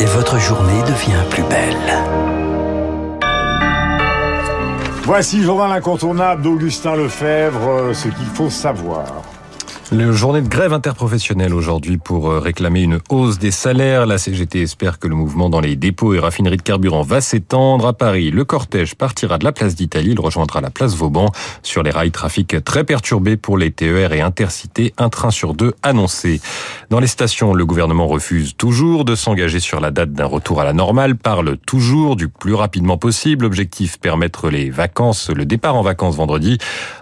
Et votre journée devient plus belle. Voici le journal incontournable d'Augustin Lefebvre, euh, ce qu'il faut savoir. Le journée de grève interprofessionnelle aujourd'hui pour euh, réclamer une hausse des salaires. La CGT espère que le mouvement dans les dépôts et raffineries de carburant va s'étendre. À Paris, le cortège partira de la place d'Italie. Il rejoindra la place Vauban. Sur les rails, trafic très perturbé pour les TER et Intercités. Un train sur deux annoncé. Dans les stations, le gouvernement refuse toujours de s'engager sur la date d'un retour à la normale. Parle toujours du plus rapidement possible. Objectif, permettre les vacances, le départ en vacances vendredi.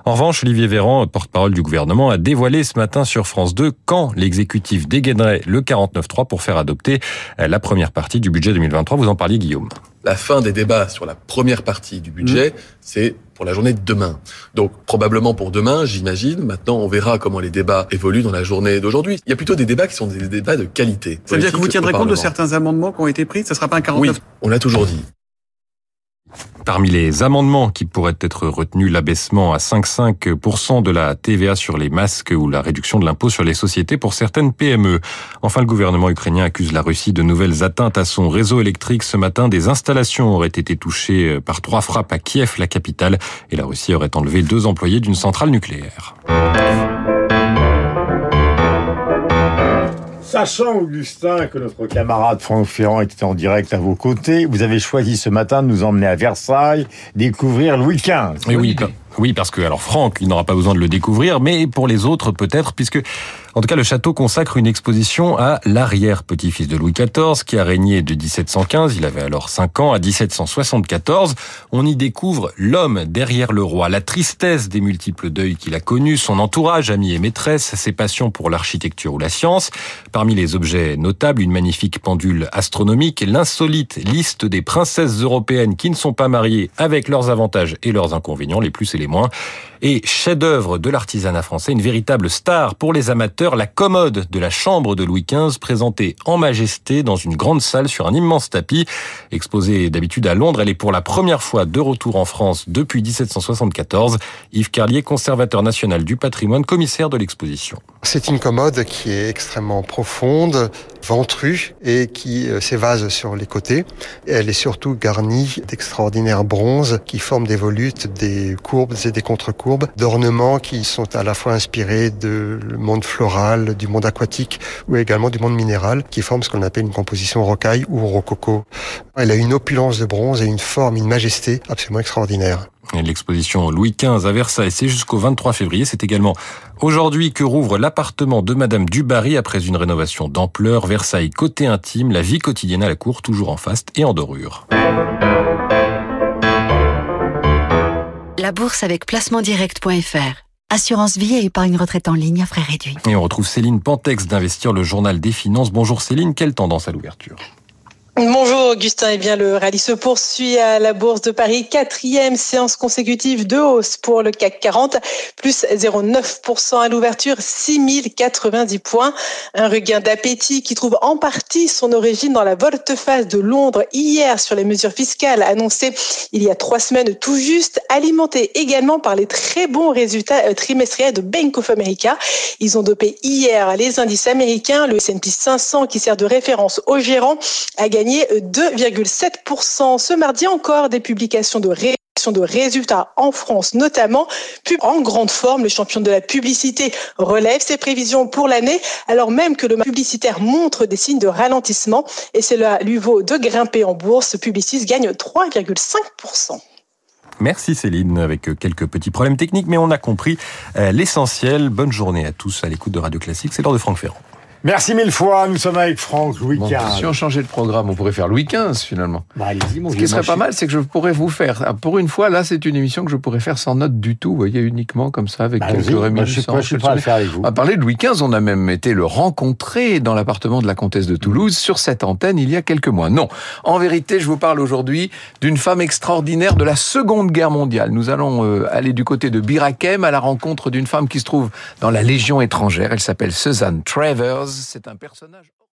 En revanche, Olivier Véran, porte-parole du gouvernement, a dévoilé ce matin sur France 2 quand l'exécutif dégainerait le 49.3 pour faire adopter la première partie du budget 2023. Vous en parliez, Guillaume. La fin des débats sur la première partie du budget, mmh. c'est pour la journée de demain. Donc probablement pour demain, j'imagine. Maintenant, on verra comment les débats évoluent dans la journée d'aujourd'hui. Il y a plutôt des débats qui sont des débats de qualité. Ça veut dire que vous tiendrez compte de certains amendements qui ont été pris? Ça ne sera pas un 49 Oui, on l'a toujours dit. Parmi les amendements qui pourraient être retenus, l'abaissement à 5,5% de la TVA sur les masques ou la réduction de l'impôt sur les sociétés pour certaines PME. Enfin, le gouvernement ukrainien accuse la Russie de nouvelles atteintes à son réseau électrique. Ce matin, des installations auraient été touchées par trois frappes à Kiev, la capitale, et la Russie aurait enlevé deux employés d'une centrale nucléaire. Sachant, Augustin, que notre camarade Franck Ferrand était en direct à vos côtés, vous avez choisi ce matin de nous emmener à Versailles, découvrir Louis XV. Oui, oui, oui, parce que alors Franck, il n'aura pas besoin de le découvrir, mais pour les autres peut-être, puisque en tout cas le château consacre une exposition à l'arrière-petit-fils de Louis XIV, qui a régné de 1715, il avait alors 5 ans, à 1774. On y découvre l'homme derrière le roi, la tristesse des multiples deuils qu'il a connus, son entourage, amis et maîtresses, ses passions pour l'architecture ou la science. Parmi les objets notables, une magnifique pendule astronomique, l'insolite liste des princesses européennes qui ne sont pas mariées avec leurs avantages et leurs inconvénients, les plus et Et chef-d'œuvre de l'artisanat français, une véritable star pour les amateurs, la commode de la chambre de Louis XV présentée en majesté dans une grande salle sur un immense tapis. Exposée d'habitude à Londres, elle est pour la première fois de retour en France depuis 1774. Yves Carlier, conservateur national du patrimoine, commissaire de l'exposition. C'est une commode qui est extrêmement profonde, ventrue et qui s'évase sur les côtés. Elle est surtout garnie d'extraordinaires bronzes qui forment des volutes, des courbes et des contre-courbes d'ornements qui sont à la fois inspirés du monde floral, du monde aquatique ou également du monde minéral, qui forment ce qu'on appelle une composition rocaille ou rococo. Elle a une opulence de bronze et une forme, une majesté absolument extraordinaire. L'exposition Louis XV à Versailles, c'est jusqu'au 23 février. C'est également aujourd'hui que rouvre l'appartement de Madame Dubarry après une rénovation d'ampleur. Versailles côté intime, la vie quotidienne à la cour, toujours en faste et en dorure. La bourse avec placementdirect.fr. Assurance vie et épargne retraite en ligne à frais réduits. Et on retrouve Céline Pantex d'Investir, le journal des finances. Bonjour Céline, quelle tendance à l'ouverture? Bonjour Augustin, eh bien le rallye se poursuit à la Bourse de Paris, quatrième séance consécutive de hausse pour le CAC 40, plus 0,9% à l'ouverture, 6090 points. Un regain d'appétit qui trouve en partie son origine dans la volte-face de Londres hier sur les mesures fiscales annoncées il y a trois semaines tout juste, alimentées également par les très bons résultats trimestriels de Bank of America. Ils ont dopé hier les indices américains, le S&P 500 qui sert de référence aux gérants a gagné 2,7%. Ce mardi encore, des publications de de résultats en France notamment. En grande forme, le champion de la publicité relève ses prévisions pour l'année, alors même que le publicitaire montre des signes de ralentissement et cela lui vaut de grimper en bourse. Publicis gagne 3,5%. Merci Céline, avec quelques petits problèmes techniques, mais on a compris l'essentiel. Bonne journée à tous à l'écoute de Radio Classique. C'est l'heure de Franck Ferrand. Merci mille fois. Nous sommes avec Franck Louis XV. Si on changeait de programme, on pourrait faire Louis XV finalement. Bah, allez-y, mon Ce qui serait pas mal, c'est que je pourrais vous faire. ah, Pour une fois, là, c'est une émission que je pourrais faire sans note du tout. Vous voyez, uniquement comme ça, avec Bah, quelques je suis pas- je suis prêt à le faire avec vous. Va parler de Louis XV. On a même été le rencontrer dans l'appartement de la comtesse de Toulouse sur cette antenne il y a quelques mois. Non. En vérité, je vous parle aujourd'hui d'une femme extraordinaire de la Seconde Guerre mondiale. Nous allons euh, aller du côté de Birakem à la rencontre d'une femme qui se trouve dans la Légion étrangère. Elle s'appelle Suzanne Travers. C'est un personnage